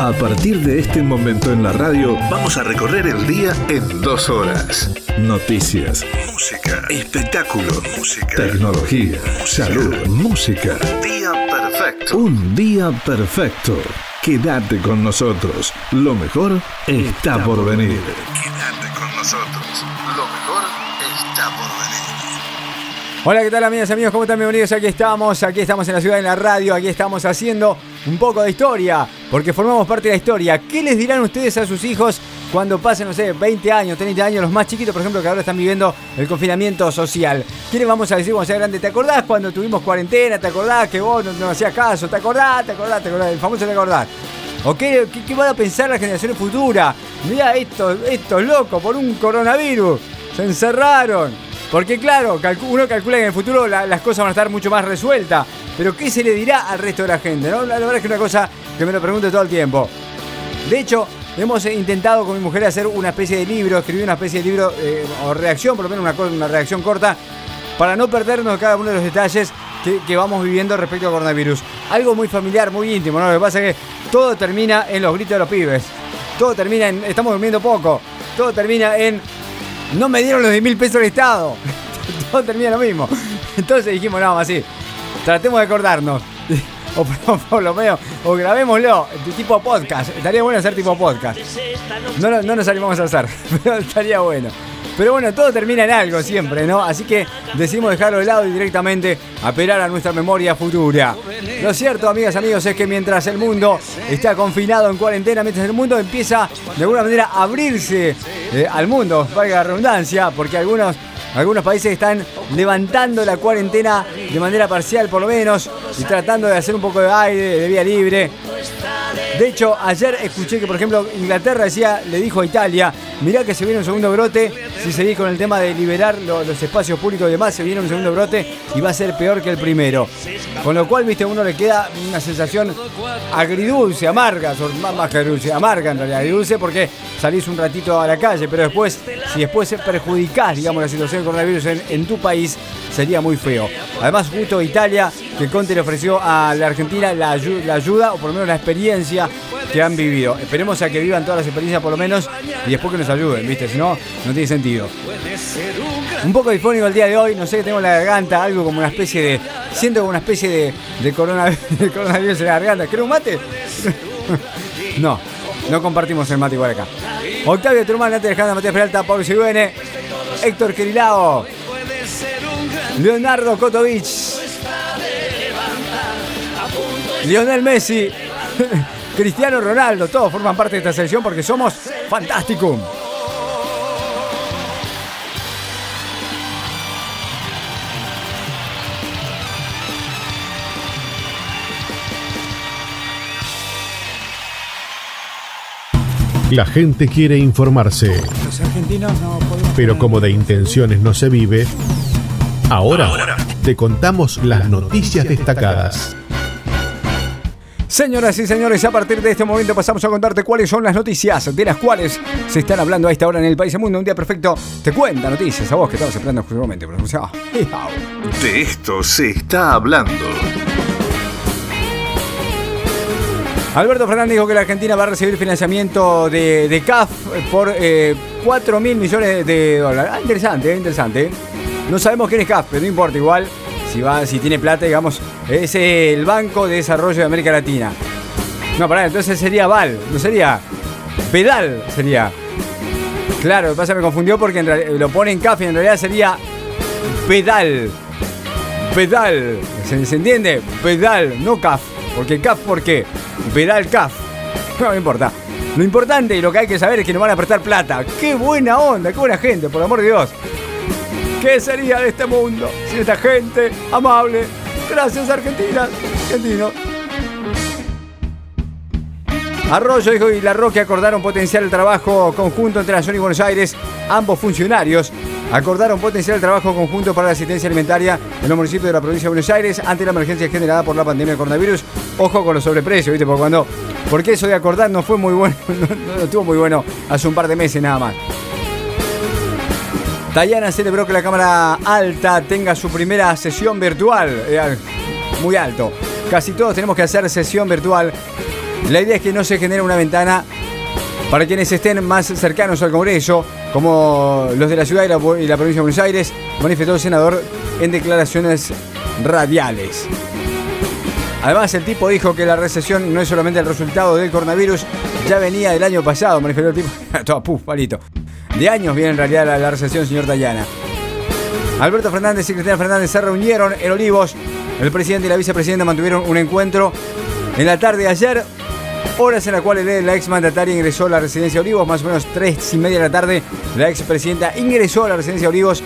A partir de este momento en la radio, vamos a recorrer el día en dos horas. Noticias, música, espectáculo, música, tecnología, salud, música. Día perfecto. Un día perfecto. Quédate con nosotros. Lo mejor está por venir. Quédate con nosotros. Lo mejor está por venir. Hola, ¿qué tal amigas y amigos? ¿Cómo están? Bienvenidos. Aquí estamos, aquí estamos en la ciudad de la radio, aquí estamos haciendo un poco de historia, porque formamos parte de la historia. ¿Qué les dirán ustedes a sus hijos cuando pasen, no sé, 20 años, 30 años, los más chiquitos, por ejemplo, que ahora están viviendo el confinamiento social? ¿Qué vamos a decir cuando sea grande? ¿Te acordás cuando tuvimos cuarentena? ¿Te acordás que vos no, hacías caso? ¿Te acordás? ¿Te acordás? ¿Te acordás? El famoso te acordás. ¿O qué, qué, van a pensar las generaciones futuras? Mira, estos, estos locos por un coronavirus se encerraron. Porque claro, uno calcula que en el futuro las cosas van a estar mucho más resueltas. Pero ¿qué se le dirá al resto de la gente? ¿no? La, verdad es que es una cosa que me lo pregunto todo el tiempo. De hecho, hemos intentado con mi mujer hacer una especie de libro, escribir una especie de libro eh, o reacción, por lo menos una, reacción corta, para no perdernos cada uno de los detalles que, vamos viviendo respecto al coronavirus. Algo muy familiar, muy íntimo, ¿no? Lo que pasa es que todo termina en los gritos de los pibes. Todo termina en estamos durmiendo poco. Todo termina en no me dieron los 10 mil pesos del Estado. Todo termina lo mismo. Entonces dijimos, no, así, tratemos de acordarnos. O por lo menos, o grabémoslo, tipo podcast. Estaría bueno hacer tipo podcast. No, no nos animamos a hacer, pero estaría bueno. Pero bueno, todo termina en algo siempre, ¿no? Así que decidimos dejarlo de lado y directamente apelar a nuestra memoria futura. Lo cierto, amigas, amigos, es que mientras el mundo está confinado en cuarentena, mientras el mundo empieza de alguna manera a abrirse eh, al mundo, valga la redundancia, porque algunos algunos países están levantando la cuarentena de manera parcial por lo menos y tratando de hacer un poco de aire, de vía libre. De hecho, ayer escuché que, por ejemplo, Inglaterra decía, le dijo a Italia, mirá que se viene un segundo brote, si seguís con el tema de liberar los, espacios públicos y demás, se viene un segundo brote y va a ser peor que el primero. Con lo cual, viste, a uno le queda una sensación agridulce, amarga, más, que dulce, amarga en realidad, agridulce porque salís un ratito a la calle, pero después, si después perjudicás, digamos, la situación del coronavirus en, tu país, sería muy feo. Además, justo Italia, que Conte le ofreció a la Argentina la, ayuda, o por lo menos la experiencia que han vivido. Esperemos a que vivan todas las experiencias por lo menos y después que nos ayuden, ¿viste? Si no, no tiene sentido. Un poco difónico el día de hoy, no sé, tengo la garganta, algo como una especie de. Siento como una especie de, de, coronavirus, en la garganta. ¿Querés un mate? no, no compartimos el mate igual acá. Octavio Truman, Nate Alejandra, Matías Peralta, Pablo Siruene, Héctor Querilao, Leonardo Kotovic, Lionel Messi. Cristiano Ronaldo, todos forman parte de esta selección porque somos fantásticos. La gente quiere informarse. Los argentinos no Pero como de intenciones no se vive, ahora, ahora. te contamos las noticias destacadas. Señoras y señores, a partir de este momento pasamos a contarte cuáles son las noticias de las cuales se están hablando a esta hora en el país y mundo. Un día perfecto te cuenta noticias a vos que estabas esperando justamente. De esto se está hablando. Alberto Fernández dijo que la Argentina va a recibir financiamiento de, CAF por 4 eh, mil millones de dólares. Ah, interesante, eh, interesante. No sabemos quién es CAF, pero no importa, igual si, va, si tiene plata, digamos, es el Banco de Desarrollo de América Latina. No, pará, entonces sería Val, no sería Pedal, sería. Claro, lo que pasa me confundió porque lo pone en CAF y en realidad sería Pedal. Pedal, ¿se, entiende? Pedal, no CAF. Porque CAF, ¿por qué? Pedal CAF. No, me importa. Lo importante y lo que hay que saber es que nos van a prestar plata. ¡Qué buena onda! ¡Qué buena gente! Por amor de Dios. ¿Qué sería de este mundo sin esta gente amable? Gracias, Argentina. Argentino. Arroyo dijo y La Roque acordaron potenciar el trabajo conjunto entre Nación y Buenos Aires. Ambos funcionarios acordaron potenciar el trabajo conjunto para la asistencia alimentaria en los municipios de la provincia de Buenos Aires ante la emergencia generada por la pandemia de coronavirus. Ojo con los sobreprecios, ¿viste? Porque cuando. Porque eso de acordar no fue muy bueno, no estuvo muy bueno hace un par de meses nada más. Dayana celebró que la cámara alta tenga su primera sesión virtual. Eh, muy alto. Casi todos tenemos que hacer sesión virtual. La idea es que no se genere una ventana para quienes estén más cercanos al Congreso, como los de la ciudad y la, provincia de Buenos Aires, manifestó el senador en declaraciones radiales. Además, el tipo dijo que la recesión no es solamente el resultado del coronavirus, ya venía del año pasado, manifestó el tipo. Todo, puf, palito. De años viene en realidad la, recesión, señor Dayana. Alberto Fernández y Cristina Fernández se reunieron en Olivos. El presidente y la vicepresidenta mantuvieron un encuentro en la tarde de ayer, horas en las cuales la ex mandataria ingresó a la residencia Olivos, más o menos tres y media de la tarde. La ex presidenta ingresó a la residencia Olivos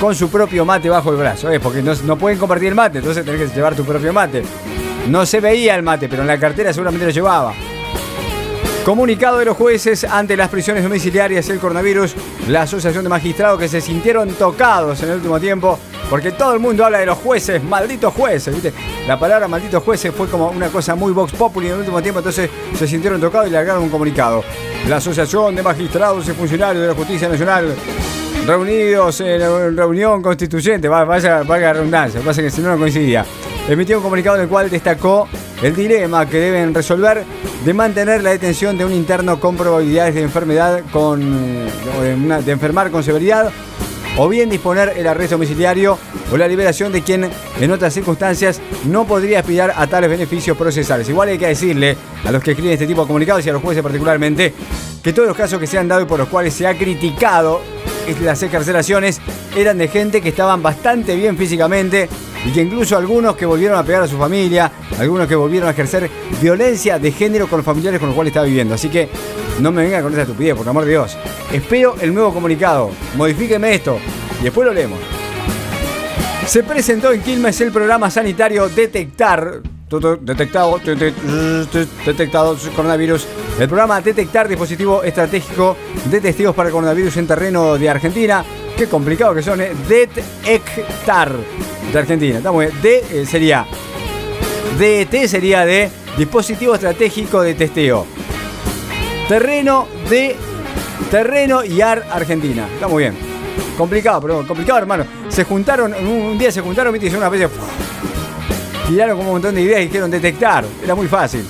con su propio mate bajo el brazo, ¿eh? porque no, no pueden compartir el mate, entonces tenés que llevar tu propio mate. No se veía el mate, pero en la cartera seguramente lo llevaba. Comunicado de los jueces ante las prisiones domiciliarias y el coronavirus, la Asociación de Magistrados que se sintieron tocados en el último tiempo, porque todo el mundo habla de los jueces, malditos jueces. La palabra malditos jueces fue como una cosa muy vox populi en el último tiempo, entonces se sintieron tocados y largaron un comunicado. La Asociación de Magistrados y Funcionarios de la Justicia Nacional reunidos en reunión constituyente, vaya, vaya redundancia, pasa que si no no coincidía. Emitió un comunicado en el cual destacó el dilema que deben resolver de mantener la detención de un interno con probabilidades de enfermedad con de, de enfermar con severidad o bien disponer el arresto domiciliario o la liberación de quien en otras circunstancias no podría aspirar a tales beneficios procesales. Igual hay que decirle a los que escriben este tipo de comunicados y a los jueces particularmente que todos los casos que se han dado y por los cuales se ha criticado las excarcelaciones eran de gente que estaban bastante bien físicamente y que incluso algunos que volvieron a pegar a su familia, algunos que volvieron a ejercer violencia de género con los familiares con los cuales estaba viviendo. Así que no me vengan con esa estupidez, por amor de Dios. Espero el nuevo comunicado. Modifíqueme esto y después lo leemos. Se presentó en Quilmes el programa sanitario Detectar. Detectado, detectado coronavirus. El programa Detectar dispositivo estratégico de testigos para coronavirus en terreno de Argentina. Qué complicado que son, ¿eh? Detectar de Argentina. Estamos bien. D eh, sería. DET sería de dispositivo estratégico de testeo. Terreno de. Terreno y AR Argentina. Está muy bien. Complicado, pero complicado, hermano. Se juntaron, un día se juntaron, y hicieron una especie. Tiraron como un montón de ideas y dijeron detectar. Era muy fácil.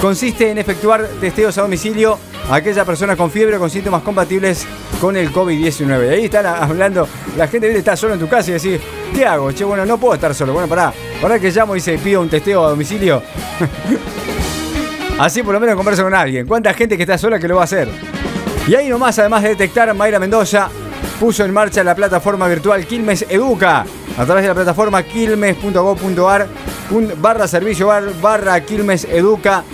Consiste en efectuar testeos a domicilio a aquellas personas con fiebre o con síntomas compatibles con el COVID-19. Ahí están hablando, la gente viene está solo en tu casa y decís, ¿qué hago? Che, bueno, no puedo estar solo. Bueno, pará, pará que llamo y se pido un testeo a domicilio. Así por lo menos converso con alguien. ¿Cuánta gente que está sola que lo va a hacer? Y ahí nomás, además de detectar, Mayra Mendoza puso en marcha la plataforma virtual Quilmes Educa a través de la plataforma quilmes.gov.ar barra servicio barra Quilmes Educa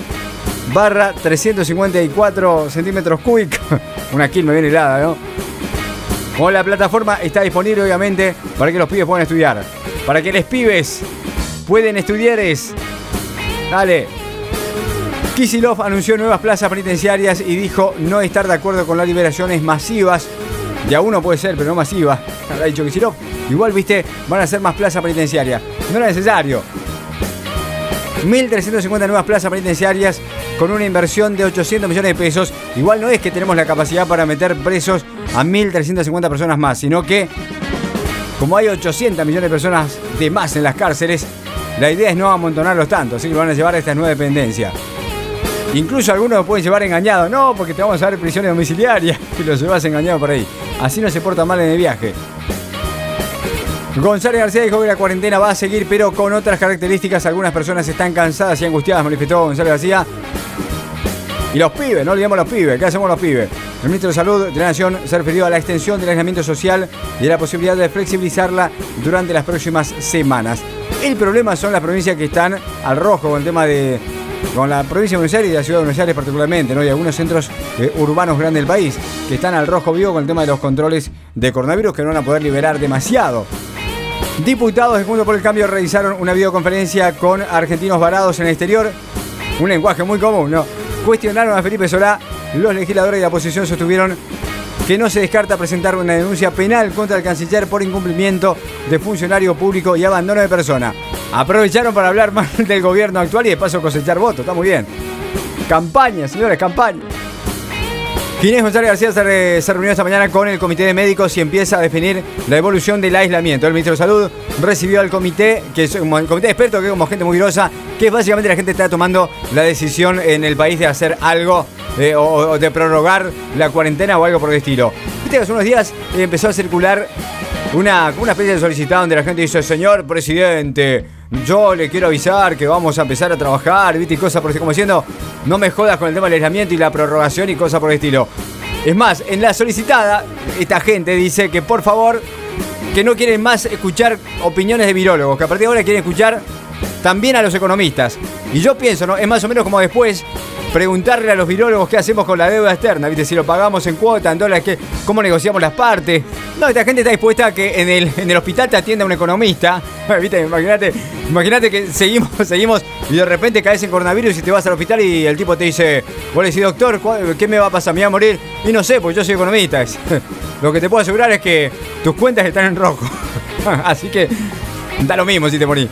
barra 354 centímetros cúbicos. Una Quilmes bien helada, ¿no? Como la plataforma está disponible, obviamente, para que los pibes puedan estudiar. Para que los pibes pueden estudiar es. Dale. Kisilov anunció nuevas plazas penitenciarias y dijo no estar de acuerdo con las liberaciones masivas. Ya uno puede ser, pero no masivas. Habrá dicho Kisilov. Igual, viste, van a ser más plazas penitenciarias. No era necesario. 1.350 nuevas plazas penitenciarias con una inversión de 800 millones de pesos. Igual no es que tenemos la capacidad para meter presos a 1.350 personas más, sino que como hay 800 millones de personas de más en las cárceles, la idea es no amontonarlos tanto, así que lo van a llevar a estas nueve dependencias. Incluso algunos lo pueden llevar engañado, no, porque te vamos a dar prisiones domiciliarias y los llevas engañado por ahí. Así no se porta mal en el viaje. González García dijo que la cuarentena va a seguir, pero con otras características. Algunas personas están cansadas y angustiadas, manifestó González García. Y los pibes, no olvidemos los pibes. ¿Qué hacemos los pibes? El ministro de Salud de la Nación se refirió a la extensión del aislamiento social y a la posibilidad de flexibilizarla durante las próximas semanas. El problema son las provincias que están al rojo con el tema de. con la provincia de Buenos Aires y la ciudad de Buenos Aires particularmente, ¿no? Y algunos centros eh, urbanos grandes del país que están al rojo vivo con el tema de los controles de coronavirus que no van a poder liberar demasiado. Diputados de Juntos por el Cambio realizaron una videoconferencia con argentinos varados en el exterior. Un lenguaje muy común, ¿no? Cuestionaron a Felipe Solá. Los legisladores de la oposición sostuvieron que no se descarta presentar una denuncia penal contra el canciller por incumplimiento de funcionario público y abandono de persona. Aprovecharon para hablar mal del gobierno actual y de paso cosechar votos. Está muy bien. Campaña, señores, campaña. Ginés González García se, reunió esta mañana con el comité de médicos y empieza a definir la evolución del aislamiento. El ministro de Salud recibió al comité, que es un comité de expertos, que es como gente muy grosa, que básicamente la gente está tomando la decisión en el país de hacer algo eh, o, de prorrogar la cuarentena o algo por el estilo. Viste que hace unos días empezó a circular una, una especie de solicitado donde la gente dice, señor presidente, yo le quiero avisar que vamos a empezar a trabajar, ¿viste? Y cosas por como diciendo, no me jodas con el tema del aislamiento y la prorrogación y cosas por el estilo. Es más, en la solicitada, esta gente dice que por favor, que no quieren más escuchar opiniones de virólogos, que a partir de ahora quieren escuchar también a los economistas. Y yo pienso, ¿no? Es más o menos como después preguntarle a los virólogos qué hacemos con la deuda externa, ¿viste? Si lo pagamos en cuota, en dólares, ¿qué, ¿cómo negociamos las partes? No, esta gente está dispuesta a que en el, en el hospital te atienda un economista, ¿viste? Imagínate, imagínate que seguimos, seguimos y de repente caes en coronavirus y te vas al hospital y el tipo te dice, vos le decís, doctor, ¿qué me va a pasar? ¿Me voy a morir? Y no sé, pues yo soy economista. Lo que te puedo asegurar es que tus cuentas están en rojo. Así que da lo mismo si te morís.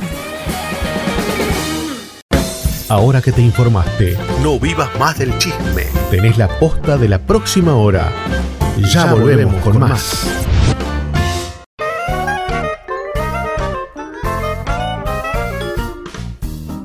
Ahora que te informaste, no vivas más del chisme. Tenés la posta de la próxima hora. Ya, volvemos, con, más.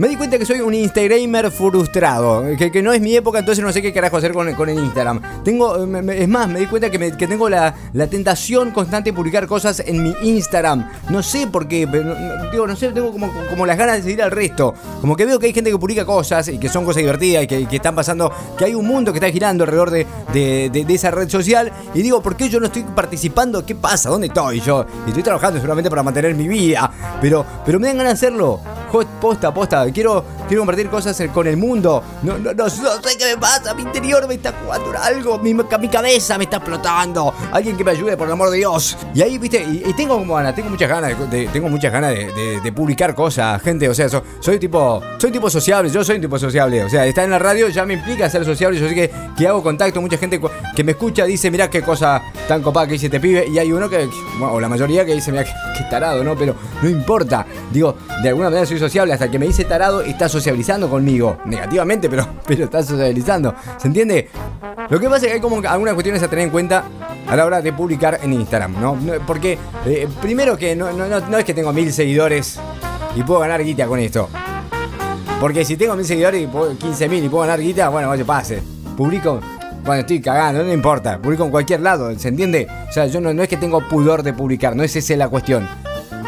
Me di cuenta que soy un Instagramer frustrado, que, no es mi época, entonces no sé qué carajo hacer con, el Instagram. Tengo, es más, me di cuenta que, tengo la, tentación constante de publicar cosas en mi Instagram. No sé por qué, pero, digo, no sé, tengo como, las ganas de seguir al resto. Como que veo que hay gente que publica cosas y que son cosas divertidas y que, están pasando, que hay un mundo que está girando alrededor de, esa red social. Y digo, ¿por qué yo no estoy participando? ¿Qué pasa? ¿Dónde estoy yo? Y estoy trabajando seguramente para mantener mi vida, pero, pero me dan ganas de hacerlo. Posta, posta quiero, quiero compartir cosas con el mundo. No, no, no, sé qué me pasa, mi interior me está jugando algo, mi, mi cabeza me está explotando. Alguien que me ayude, por el amor de Dios. Y ahí, viste, y, tengo como ganas, tengo muchas ganas de, tengo muchas ganas de, publicar cosas, gente. O sea, soy tipo, soy tipo sociable, yo soy un tipo sociable. O sea, estar en la radio ya me implica ser sociable. Yo sé que, hago contacto, mucha gente que me escucha dice, mirá qué cosa tan copada que dice este pibe. Y hay uno que, o la mayoría que dice, mirá qué, qué tarado, ¿no? Pero no importa. Digo, de alguna manera soy sociable. Hasta que me dice tarado, está sociabilizando conmigo. Negativamente, pero, pero está sociabilizando. ¿Se entiende? Lo que pasa es que hay como algunas cuestiones a tener en cuenta a la hora de publicar en Instagram, ¿no? Porque, eh, primero que no, no, es que tengo mil seguidores y puedo ganar guita con esto. Porque si tengo mil seguidores y 15 mil y puedo ganar guita, bueno, vaya pase. Publico bueno, estoy cagando, no importa. Publico en cualquier lado, ¿se entiende? O sea, yo no, no es que tengo pudor de publicar, no es esa la cuestión.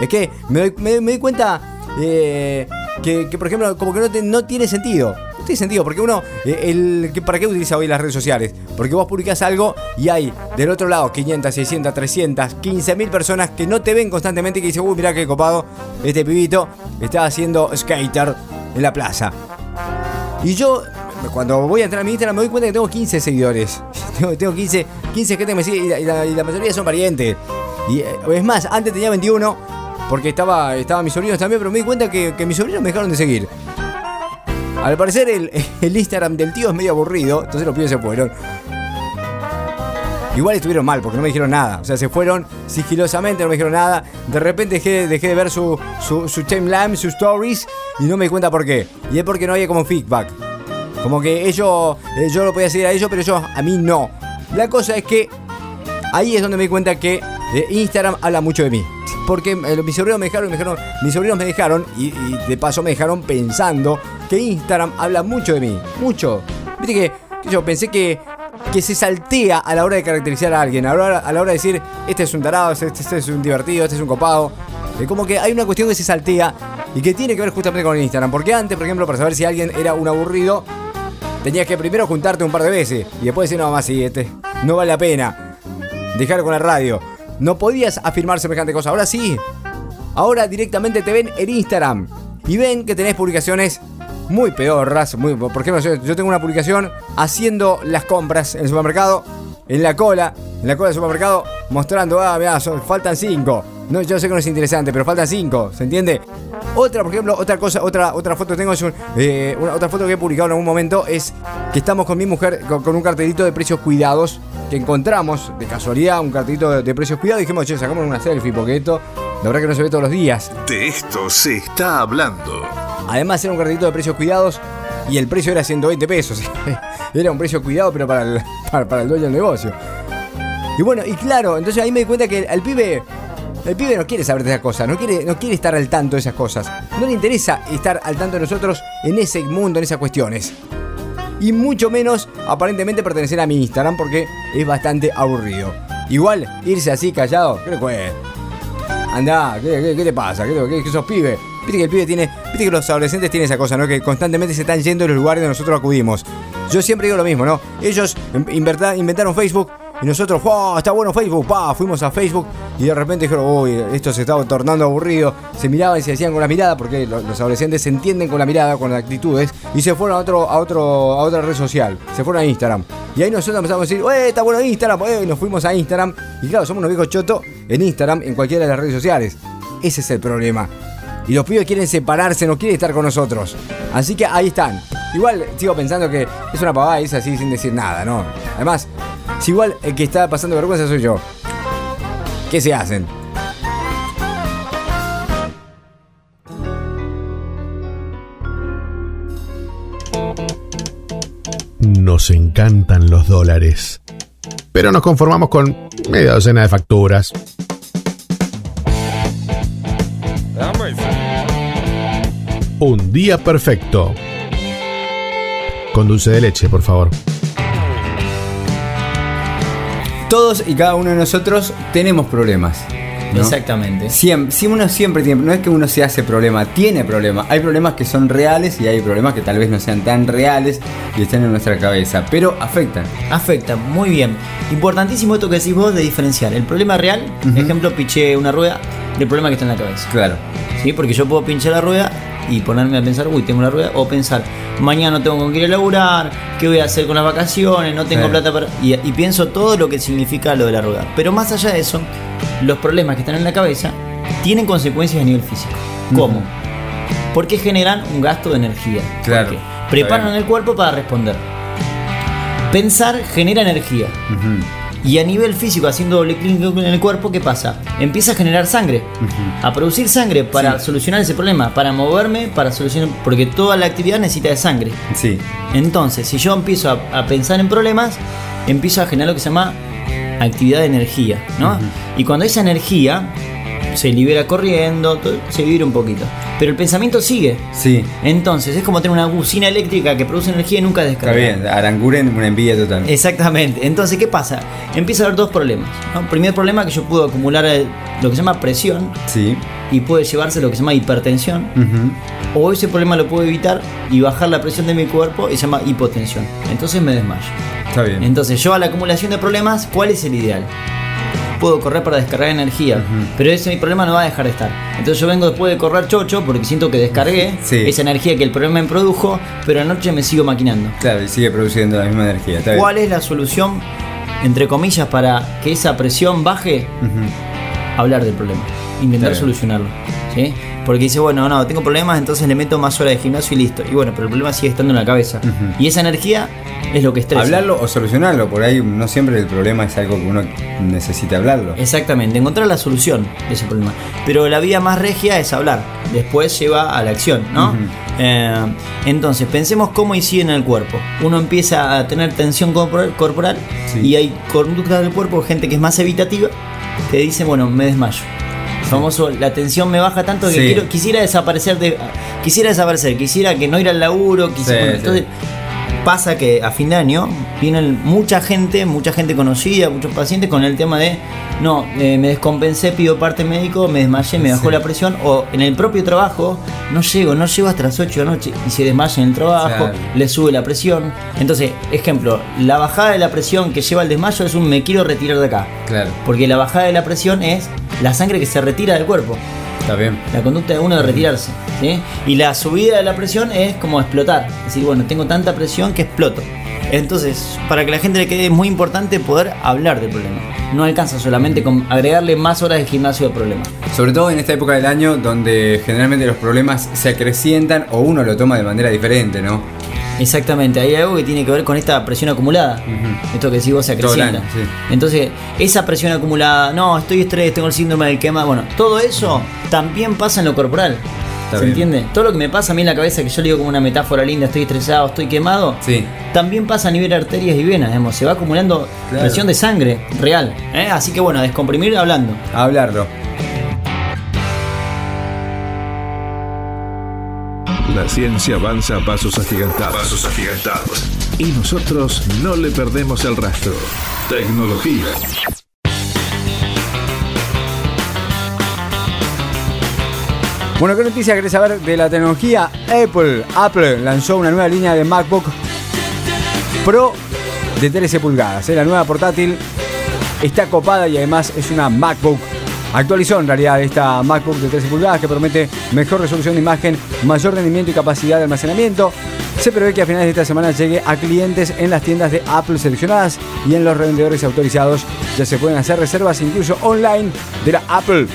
Es que me doy, me, doy cuenta eh, que, por ejemplo, como que no, no tiene sentido. No tiene sentido, porque uno, eh, el, ¿para qué utiliza hoy las redes sociales? Porque vos publicás algo y hay del otro lado 500, 600, 300, 15 mil personas que no te ven constantemente y que dicen, uy, mirá qué copado, este pibito está haciendo skater en la plaza. Y yo, cuando voy a entrar a mi Instagram, me doy cuenta que tengo 15 seguidores. tengo, 15, 15 gente que me sigue y la, y la mayoría son parientes. Y eh, es más, antes tenía 21 porque estaba, estaba mis sobrinos también, pero me di cuenta que, mis sobrinos me dejaron de seguir. Al parecer el, Instagram del tío es medio aburrido, entonces los pibes se fueron. Igual estuvieron mal porque no me dijeron nada. O sea, se fueron sigilosamente, no me dijeron nada. De repente dejé, dejé de ver su, su, su timeline, sus stories y no me di cuenta por qué. Y es porque no había como feedback. Como que ellos, eh, yo lo podía seguir a ellos, pero ellos a mí no. La cosa es que ahí es donde me di cuenta que eh, Instagram habla mucho de mí porque eh, mis sobrinos me dejaron, me dejaron mis sobrinos me dejaron y, de paso me dejaron pensando que Instagram habla mucho de mí, mucho. Viste que, yo pensé que, que se saltea a la hora de caracterizar a alguien, a la hora, de decir, este es un tarado, este, este es un divertido, este es un copado. Es como que hay una cuestión que se saltea y que tiene que ver justamente con el Instagram. Porque antes, por ejemplo, para saber si alguien era un aburrido, tenías que primero juntarte un par de veces y después decir, no, más sí, este no vale la pena. Dejar con la radio. No podías afirmar semejante cosa. Ahora sí. Ahora directamente te ven en Instagram. Y ven que tenés publicaciones muy pedorras. Muy, por ejemplo, yo, tengo una publicación haciendo las compras en el supermercado. En la cola. En la cola del supermercado. Mostrando, ah, mira, faltan cinco. No, yo sé que no es interesante, pero faltan cinco. ¿Se entiende? Otra, por ejemplo, otra cosa, otra, otra foto que tengo eh, una, otra foto que he publicado en algún momento es que estamos con mi mujer con un cartelito de precios cuidados encontramos de casualidad un cartito de, precios cuidados y dijimos, che, sacamos una selfie porque esto, la verdad que no se ve todos los días. De esto se está hablando. Además era un cartito de precios cuidados y el precio era 120 pesos. era un precio cuidado, pero para el, para, el dueño del negocio. Y bueno, y claro, entonces ahí me di cuenta que el pibe el pibe no quiere saber de esas cosas, no quiere, no quiere estar al tanto de esas cosas. No le interesa estar al tanto de nosotros en ese mundo, en esas cuestiones. Y mucho menos, aparentemente, pertenecer a mi Instagram porque es bastante aburrido. Igual, irse así callado, ¿qué le cuesta? Andá, ¿qué, te pasa? ¿Qué, qué, sos pibe? Viste que el pibe tiene. Viste que los adolescentes tienen esa cosa, ¿no? Que constantemente se están yendo de los lugares donde nosotros acudimos. Yo siempre digo lo mismo, ¿no? Ellos inventaron Facebook y nosotros, ¡oh, está bueno Facebook! Pa, fuimos a Facebook y de repente dijeron, uy, esto se estaba tornando aburrido. Se miraban y se decían con la mirada, porque los, adolescentes se entienden con la mirada, con las actitudes, y se fueron a otro, a otro, a otra red social. Se fueron a Instagram. Y ahí nosotros empezamos a decir, ¡eh, está bueno Instagram! y nos fuimos a Instagram. Y claro, somos unos viejos chotos en Instagram, en cualquiera de las redes sociales. Ese es el problema. Y los pibes quieren separarse, no quieren estar con nosotros. Así que ahí están. Igual sigo pensando que es una pavada y es así sin decir nada, ¿no? Además, igual el que está pasando vergüenza soy yo. ¿Qué se hacen? Nos encantan los dólares. Pero nos conformamos con media docena de facturas. Un día perfecto. Con dulce de leche, por favor. Todos y cada uno de nosotros tenemos problemas. Exactamente. Siempre, uno siempre tiene, no es que uno se hace problema, tiene problemas. Hay problemas que son reales y hay problemas que tal vez no sean tan reales y están en nuestra cabeza, pero afectan. Afectan, muy bien. Importantísimo esto que decís vos de diferenciar el problema real, ejemplo, piché una rueda, del problema que está en la cabeza. Claro. ¿Sí? Porque yo puedo pinchar la rueda y ponerme a pensar, uy, tengo la rueda, o pensar, mañana no tengo con qué ir a laburar, qué voy a hacer con las vacaciones, no tengo plata para. Y, pienso todo lo que significa lo de la rueda. Pero más allá de eso, los problemas que están en la cabeza tienen consecuencias a nivel físico. ¿Cómo? Porque generan un gasto de energía. Claro. Preparan el cuerpo para responder. Pensar genera energía. Y a nivel físico, haciendo doble clic en el cuerpo, ¿qué pasa? Empieza a generar sangre, a producir sangre para solucionar ese problema, para moverme, para solucionar. Porque toda la actividad necesita de sangre. Sí. Entonces, si yo empiezo a, pensar en problemas, empiezo a generar lo que se llama actividad de energía, ¿no? Y cuando esa energía se libera corriendo, se vibra un poquito. Pero el pensamiento sigue. Sí. Entonces es como tener una bocina eléctrica que produce energía y nunca descarga. Está bien, Aranguren una envidia total. Exactamente. Entonces, ¿qué pasa? Empieza a haber dos problemas. ¿no? Primer problema que yo puedo acumular eh, lo que se llama presión. Sí. Y puede llevarse lo que se llama hipertensión. O ese problema lo puedo evitar y bajar la presión de mi cuerpo y se llama hipotensión. Entonces me desmayo. Está bien. Entonces yo a la acumulación de problemas, ¿cuál es el ideal? Puedo correr para descargar energía. Pero ese mi problema no va a dejar de estar. Entonces yo vengo después de correr chocho porque siento que descargué esa energía que el problema me produjo, pero anoche me sigo maquinando. Claro, y sigue produciendo la misma energía. ¿Cuál es la solución, entre comillas, para que esa presión baje? Hablar del problema, intentar solucionarlo. ¿sí? Porque dice, bueno, no, tengo problemas, entonces le meto más horas de gimnasio y listo. Y bueno, pero el problema sigue estando en la cabeza. Y esa energía es lo que estresa. Hablarlo o solucionarlo, por ahí no siempre el problema es algo que uno necesita hablarlo. Exactamente, encontrar la solución de ese problema. Pero la vía más regia es hablar, después lleva a la acción, ¿no? Eh, entonces, pensemos cómo incide en el cuerpo. Uno empieza a tener tensión corporal, y hay conductas del cuerpo, gente que es más evitativa, que dice, bueno, me desmayo famoso, la tensión me baja tanto que quiero, quisiera desaparecer de, quisiera desaparecer, quisiera que no ir al laburo, quisiera, entonces pasa que a fin de año vienen mucha gente, mucha gente conocida, muchos pacientes con el tema de no, eh, me descompensé, pido parte médico, me desmayé, me bajó la presión, o en el propio trabajo no llego, no llego hasta las 8 de la noche y se desmaya en el trabajo, le sube la presión. Entonces, ejemplo, la bajada de la presión que lleva el desmayo es un me quiero retirar de acá. Claro. Porque la bajada de la presión es la sangre que se retira del cuerpo. Está bien. La conducta de uno de retirarse. ¿sí? Y la subida de la presión es como explotar. Es decir, bueno, tengo tanta presión que exploto. Entonces, para que la gente le quede muy importante poder hablar del problema. No alcanza solamente con agregarle más horas de gimnasio al problema. Sobre todo en esta época del año donde generalmente los problemas se acrecientan o uno lo toma de manera diferente, ¿no? Exactamente, hay algo que tiene que ver con esta presión acumulada. Esto que si vos se acrecienta. Entonces, esa presión acumulada, no, estoy estrés, tengo el síndrome del quema. Bueno, todo eso también pasa en lo corporal. ¿Se entiende? Todo lo que me pasa a mí en la cabeza, que yo le digo como una metáfora linda, estoy estresado, estoy quemado, Sí. también pasa a nivel de arterias y venas, digamos, se va acumulando Claro. presión de sangre real. ¿eh? Así que bueno, a descomprimir hablando. A hablarlo. La ciencia avanza a pasos agigantados. Pasos agigantados. Y nosotros no le perdemos el rastro. Tecnología. Bueno, ¿qué noticia querés saber de la tecnología? Apple. Apple lanzó una nueva línea de MacBook Pro de 13 pulgadas. ¿eh? La nueva portátil está copada y además es una MacBook. Actualizó en realidad esta MacBook de 13 pulgadas que promete mejor resolución de imagen, mayor rendimiento y capacidad de almacenamiento. Se prevé que a finales de esta semana llegue a clientes en las tiendas de Apple seleccionadas y en los revendedores autorizados. Ya se pueden hacer reservas incluso online de la Apple.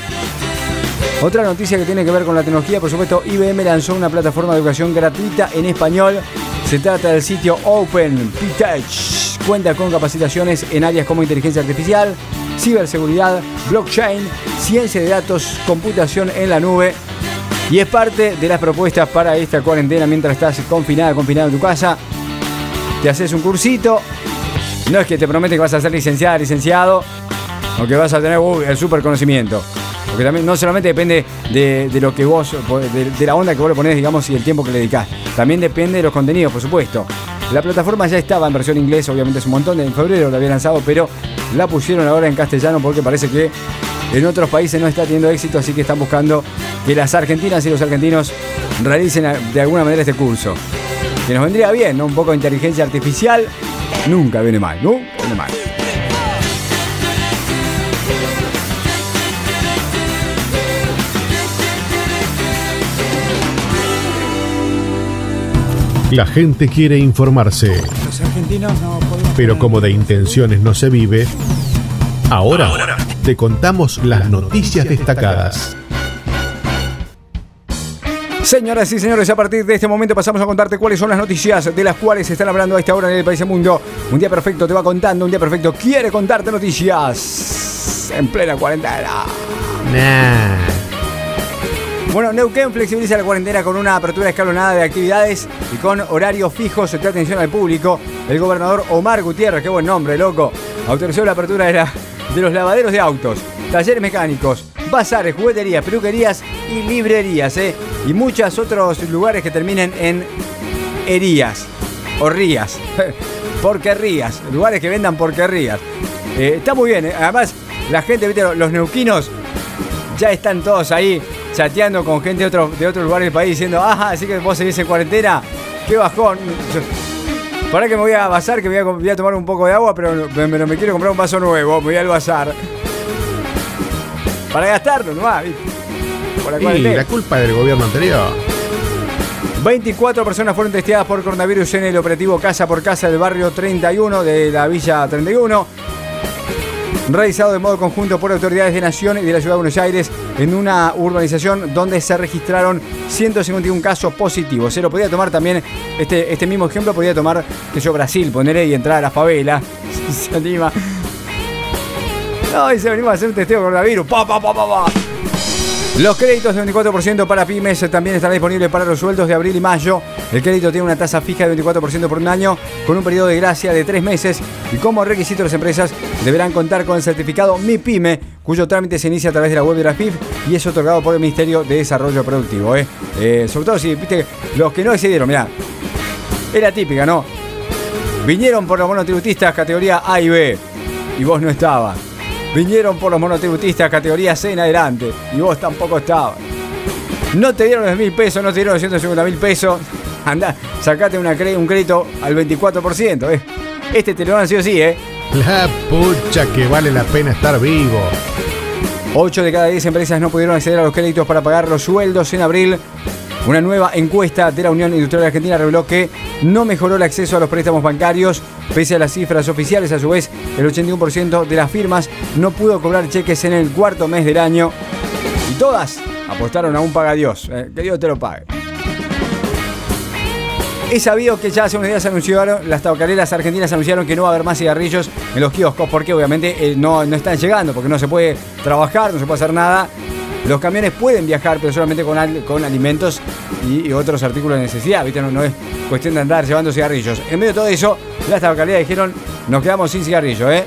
Otra noticia que tiene que ver con la tecnología, por supuesto, IBM lanzó una plataforma de educación gratuita en español. Se trata del sitio Open. Cuenta con capacitaciones en áreas como inteligencia artificial, ciberseguridad, blockchain, ciencia de datos, computación en la nube. Y es parte de las propuestas para esta cuarentena mientras estás confinada, confinado en tu casa. Te haces un cursito. No es que te promete que vas a ser licenciada, licenciado, o que vas a tener el super conocimiento. Porque también no solamente depende de, lo que vos, de, de la onda que vos le ponés, digamos, y el tiempo que le dedicás. También depende de los contenidos, por supuesto. La plataforma ya estaba en versión inglés, obviamente es un montón, en febrero la había lanzado, pero la pusieron ahora en castellano porque parece que en otros países no está teniendo éxito, así que están buscando que las argentinas y los argentinos realicen de alguna manera este curso. Que nos vendría bien, ¿no? Un poco de inteligencia artificial nunca viene mal, nunca viene mal. La gente quiere informarse, Los argentinos no podemos pero como de intenciones no se vive, ahora te contamos las noticias destacadas. Señoras y señores, a partir de este momento pasamos a contarte cuáles son las noticias de las cuales se están hablando a esta hora en el país y el mundo. Un día perfecto te va contando, un día perfecto quiere contarte noticias en plena cuarentena. Nah. Bueno, Neuquén flexibiliza la cuarentena con una apertura escalonada de actividades y con horarios fijos de atención al público. El gobernador Omar Gutiérrez, qué buen nombre, loco, autorizó la apertura de, los lavaderos de autos, talleres mecánicos, bazares, jugueterías, peluquerías y librerías, ¿eh? Y muchos otros lugares que terminen en herías o rías, porquerías, lugares que vendan porquerías. Eh, está muy bien, ¿eh? además la gente, ¿viste? los neuquinos ya están todos ahí chateando con gente de otro, de otro lugar del país diciendo, ajá, así que vos seguís en cuarentena, qué bajón. Para que me voy a bazar, que voy a, voy a tomar un poco de agua, pero, pero me quiero comprar un vaso nuevo, me voy al bazar. Para gastarlo nomás, ¿viste? Por la Y la culpa del gobierno anterior. 24 personas fueron testeadas por coronavirus en el operativo Casa por Casa del barrio 31 de la Villa 31. Realizado de modo conjunto por autoridades de Nación y de la Ciudad de Buenos Aires en una urbanización donde se registraron 151 casos positivos. Se lo podía tomar también, este, este mismo ejemplo podía tomar, que yo, Brasil, poneré y entrar a la favela. Se anima. No, se venimos a hacer un testeo de coronavirus. Pa, pa, pa, pa, pa. Los créditos de 24% para pymes también estarán disponibles para los sueldos de abril y mayo. El crédito tiene una tasa fija de 24% por un año, con un periodo de gracia de tres meses. Y como requisito, las empresas deberán contar con el certificado MIPYME, cuyo trámite se inicia a través de la web de la FIF y es otorgado por el Ministerio de Desarrollo Productivo. ¿eh? Eh, sobre todo si, viste, los que no decidieron, mirá, era típica, ¿no? Vinieron por los monotributistas categoría A y B y vos no estabas. Vinieron por los monotributistas categoría C en adelante y vos tampoco estabas. No te dieron los mil pesos, no te dieron los 150 mil pesos. Andá, sacate una cre- un crédito al 24%. ¿eh? Este te lo dan sí o sí, ¿eh? La pucha que vale la pena estar vivo. 8 de cada 10 empresas no pudieron acceder a los créditos para pagar los sueldos en abril. Una nueva encuesta de la Unión Industrial Argentina reveló que no mejoró el acceso a los préstamos bancarios. Pese a las cifras oficiales, a su vez, el 81% de las firmas no pudo cobrar cheques en el cuarto mes del año. Y todas apostaron a un paga Dios. eh, que Dios te lo pague. Es sabido que ya hace unos días anunciaron, las tabacaleras argentinas anunciaron que no va a haber más cigarrillos en los kioscos porque obviamente eh, no, no están llegando, porque no se puede trabajar, no se puede hacer nada. Los camiones pueden viajar, pero solamente con, con alimentos y, otros artículos de necesidad, ¿viste? No, es cuestión de andar llevando cigarrillos. En medio de todo eso, las tabacalías dijeron, nos quedamos sin cigarrillos, ¿eh?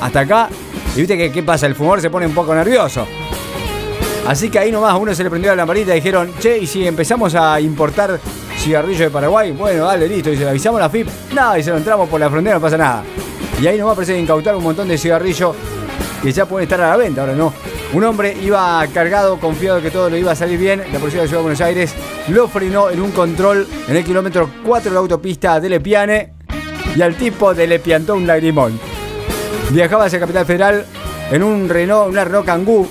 Hasta acá, y viste que qué pasa, el fumador se pone un poco nervioso. Así que ahí nomás uno se le prendió la lamparita y dijeron, che, ¿y si empezamos a importar cigarrillos de Paraguay? Bueno, dale, listo. Y se avisamos a la FIP. Nada, y se lo entramos por la frontera, no pasa nada. Y ahí nomás parece incautar un montón de cigarrillos que ya pueden estar a la venta, ahora no. Un hombre iba cargado, confiado que todo le iba a salir bien. La policía de Ciudad de Buenos Aires lo frenó en un control en el kilómetro 4 de la autopista de Lepiane y al tipo de le piantó un lagrimón. Viajaba hacia Capital Federal en un Renault, una Renault Kangoo.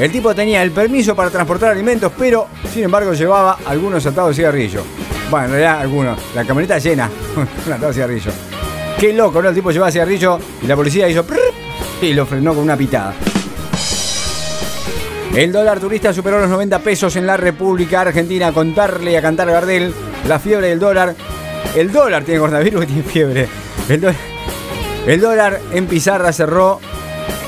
El tipo tenía el permiso para transportar alimentos, pero sin embargo llevaba algunos atados de cigarrillo. Bueno, en realidad algunos. La camioneta llena, un atado de cigarrillo. Qué loco, ¿no? El tipo llevaba cigarrillo y la policía hizo y lo frenó con una pitada. El dólar turista superó los 90 pesos en la República Argentina. Contarle a cantar Gardel la fiebre del dólar. El dólar tiene coronavirus y tiene fiebre. El, el dólar en pizarra cerró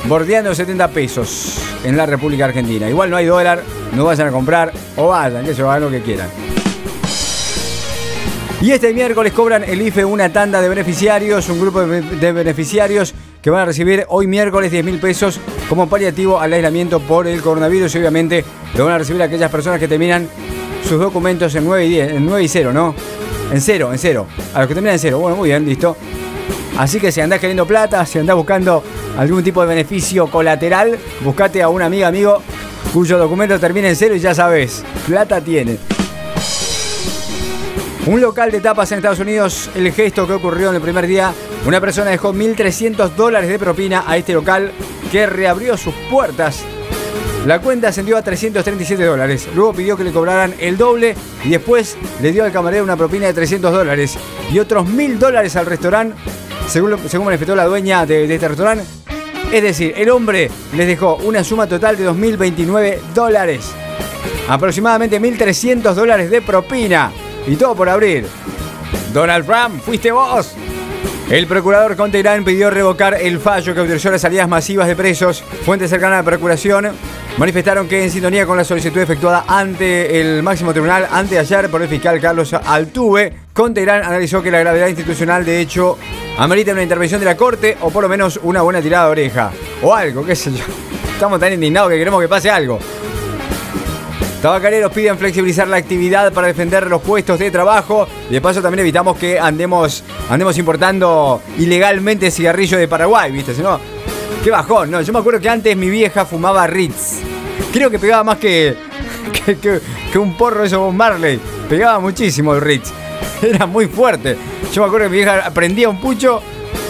bordeando 70 pesos en la República Argentina. Igual no hay dólar, no vayan a comprar o vayan, que se hagan lo que quieran. Y este miércoles cobran el IFE una tanda de beneficiarios, un grupo de beneficiarios que van a recibir hoy miércoles 10 mil pesos como paliativo al aislamiento por el coronavirus y obviamente lo van a recibir aquellas personas que terminan sus documentos en 9 y 10, en 9 y 0, ¿no? En 0, en 0. A los que terminan en 0. Bueno, muy bien, listo. Así que si andás queriendo plata, si andás buscando algún tipo de beneficio colateral, buscate a una amiga, amigo, cuyo documento termina en 0 y ya sabes, plata tiene. Un local de tapas en Estados Unidos, el gesto que ocurrió en el primer día, una persona dejó 1.300 dólares de propina a este local que reabrió sus puertas. La cuenta ascendió a 337 dólares. Luego pidió que le cobraran el doble y después le dio al camarero una propina de 300 dólares y otros 1.000 dólares al restaurante, según, según manifestó la dueña de, de este restaurante. Es decir, el hombre les dejó una suma total de 2.029 dólares. Aproximadamente 1.300 dólares de propina. Y todo por abrir. Donald Trump, fuiste vos. El procurador Conte Irán pidió revocar el fallo que autorizó las salidas masivas de presos. Fuentes cercanas a la procuración manifestaron que en sintonía con la solicitud efectuada ante el máximo tribunal anteayer por el fiscal Carlos Altuve, Conte Irán analizó que la gravedad institucional de hecho amerita una intervención de la corte o por lo menos una buena tirada de oreja. O algo, qué sé yo. Estamos tan indignados que queremos que pase algo. Tabacareros piden flexibilizar la actividad para defender los puestos de trabajo de paso también evitamos que andemos, andemos importando ilegalmente cigarrillos de Paraguay, ¿viste? Si no, qué bajón, ¿no? Yo me acuerdo que antes mi vieja fumaba Ritz. Creo que pegaba más que, que, un porro de esos Marley. Pegaba muchísimo el Ritz. Era muy fuerte. Yo me acuerdo que mi vieja prendía un pucho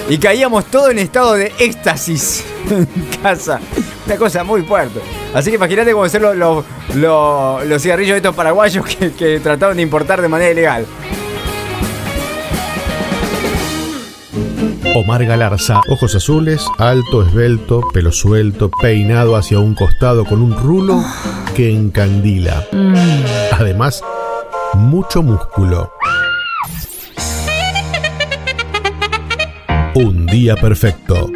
y caíamos todo en estado de éxtasis en casa. Una cosa muy fuerte. Así que imagínate cómo ser los, los, cigarrillos de estos paraguayos que, que trataron de importar de manera ilegal. Omar Galarza, ojos azules, alto, esbelto, pelo suelto, peinado hacia un costado con un rulo que encandila. Además, mucho músculo. Un día perfecto.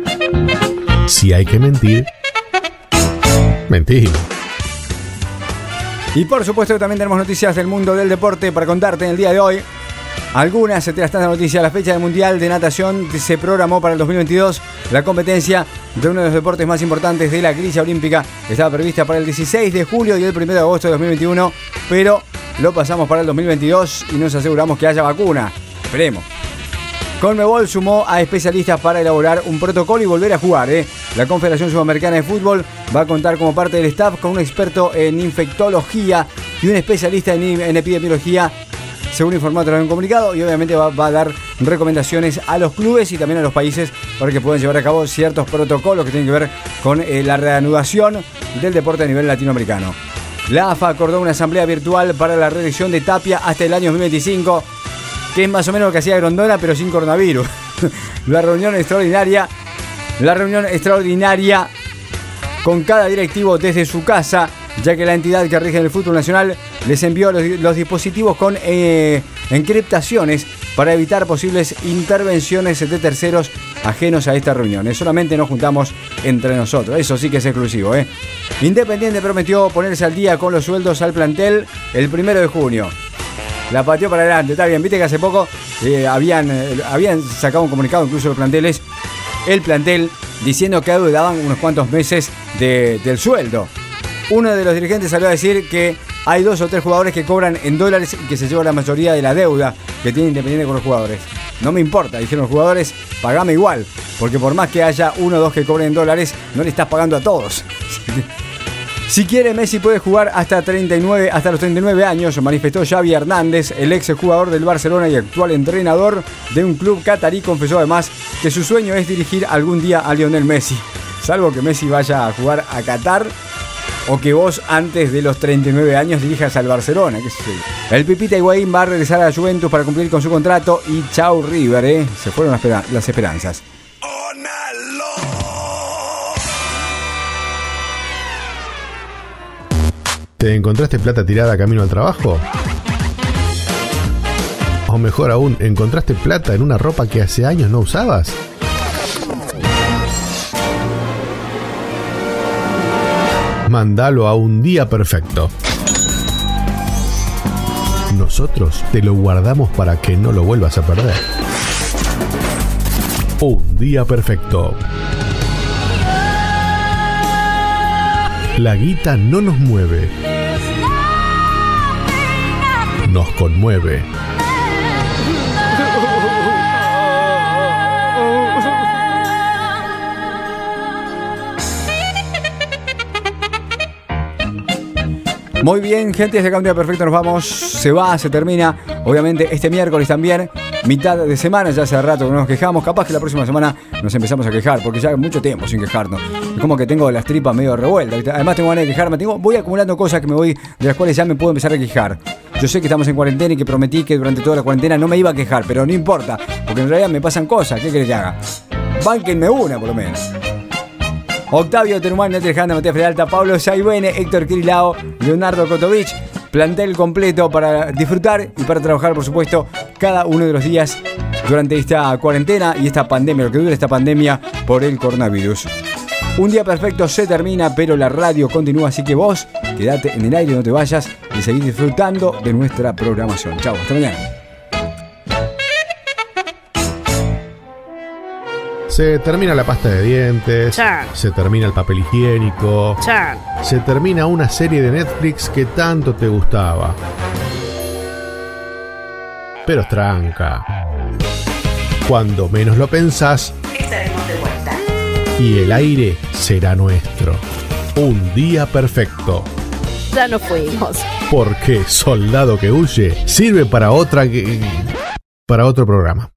Si hay que mentir, mentir. Y por supuesto también tenemos noticias del mundo del deporte para contarte en el día de hoy. Algunas se trastan de noticias. La fecha del Mundial de Natación se programó para el 2022. La competencia de uno de los deportes más importantes de la grilla olímpica estaba prevista para el 16 de julio y el 1 de agosto de 2021, pero lo pasamos para el 2022 y nos aseguramos que haya vacuna. Esperemos. Conmebol sumó a especialistas para elaborar un protocolo y volver a jugar. ¿eh? La Confederación Sudamericana de Fútbol va a contar como parte del staff con un experto en infectología y un especialista en, epidemiología según informó a través de un comunicado, y obviamente va, a dar recomendaciones a los clubes y también a los países para que puedan llevar a cabo ciertos protocolos que tienen que ver con eh, la reanudación del deporte a nivel latinoamericano. La AFA acordó una asamblea virtual para la reelección de Tapia hasta el año 2025 que es más o menos lo que hacía Grondona, pero sin coronavirus. la reunión extraordinaria, la reunión extraordinaria con cada directivo desde su casa, ya que la entidad que rige el fútbol nacional les envió los, dispositivos con eh, encriptaciones para evitar posibles intervenciones de terceros ajenos a estas reuniones. Solamente nos juntamos entre nosotros. Eso sí que es exclusivo. ¿eh? Independiente prometió ponerse al día con los sueldos al plantel el primero de junio. La pateó para adelante, está bien. Viste que hace poco eh, habían, eh, habían sacado un comunicado, incluso los planteles, el plantel, diciendo que daban unos cuantos meses del sueldo. Uno de los dirigentes salió a decir que hay dos o tres jugadores que cobran en dólares y que se llevan la mayoría de la deuda que tiene Independiente con los jugadores. No me importa, dijeron los jugadores, pagame igual, porque por más que haya uno o dos que cobren en dólares, no le estás pagando a todos. Si quiere, Messi puede jugar hasta, 39, hasta los 39 años, manifestó Xavi Hernández, el ex jugador del Barcelona y actual entrenador de un club catarí. Confesó además que su sueño es dirigir algún día a Lionel Messi. Salvo que Messi vaya a jugar a Qatar o que vos antes de los 39 años dirijas al Barcelona. El Pipita Higuaín va a regresar a Juventus para cumplir con su contrato y chau River, ¿eh? se fueron las esperanzas. ¿Te encontraste plata tirada camino al trabajo? O mejor aún, ¿encontraste plata en una ropa que hace años no usabas? Mándalo a un día perfecto. Nosotros te lo guardamos para que no lo vuelvas a perder. Un día perfecto. La guita no nos mueve nos conmueve. Muy bien, gente, un día perfecto nos vamos. Se va, se termina. Obviamente este miércoles también, mitad de semana, ya hace rato que no nos quejamos. Capaz que la próxima semana nos empezamos a quejar, porque ya mucho tiempo sin quejarnos. Es como que tengo las tripas medio revueltas. Además tengo ganas de quejarme. Tengo, voy acumulando cosas que me voy, de las cuales ya me puedo empezar a quejar. Yo sé que estamos en cuarentena y que prometí que durante toda la cuarentena no me iba a quejar, pero no importa, porque en realidad me pasan cosas. ¿Qué querés que haga? Bánquenme una, por lo menos. Octavio Terumán, Nete Matías Fredalta, Pablo Saibene, Héctor Kirilao, Leonardo Kotovich. Plantel completo para disfrutar y para trabajar, por supuesto, cada uno de los días durante esta cuarentena y esta pandemia, lo que dura esta pandemia por el coronavirus. Un día perfecto se termina, pero la radio continúa, así que vos quédate en el aire, no te vayas y seguís disfrutando de nuestra programación. Chao, hasta mañana. Se termina la pasta de dientes. Se termina el papel higiénico. Se termina una serie de Netflix que tanto te gustaba. Pero tranca. Cuando menos lo pensás. Y el aire será nuestro. Un día perfecto. Ya no fuimos. Porque soldado que huye sirve para otra para otro programa.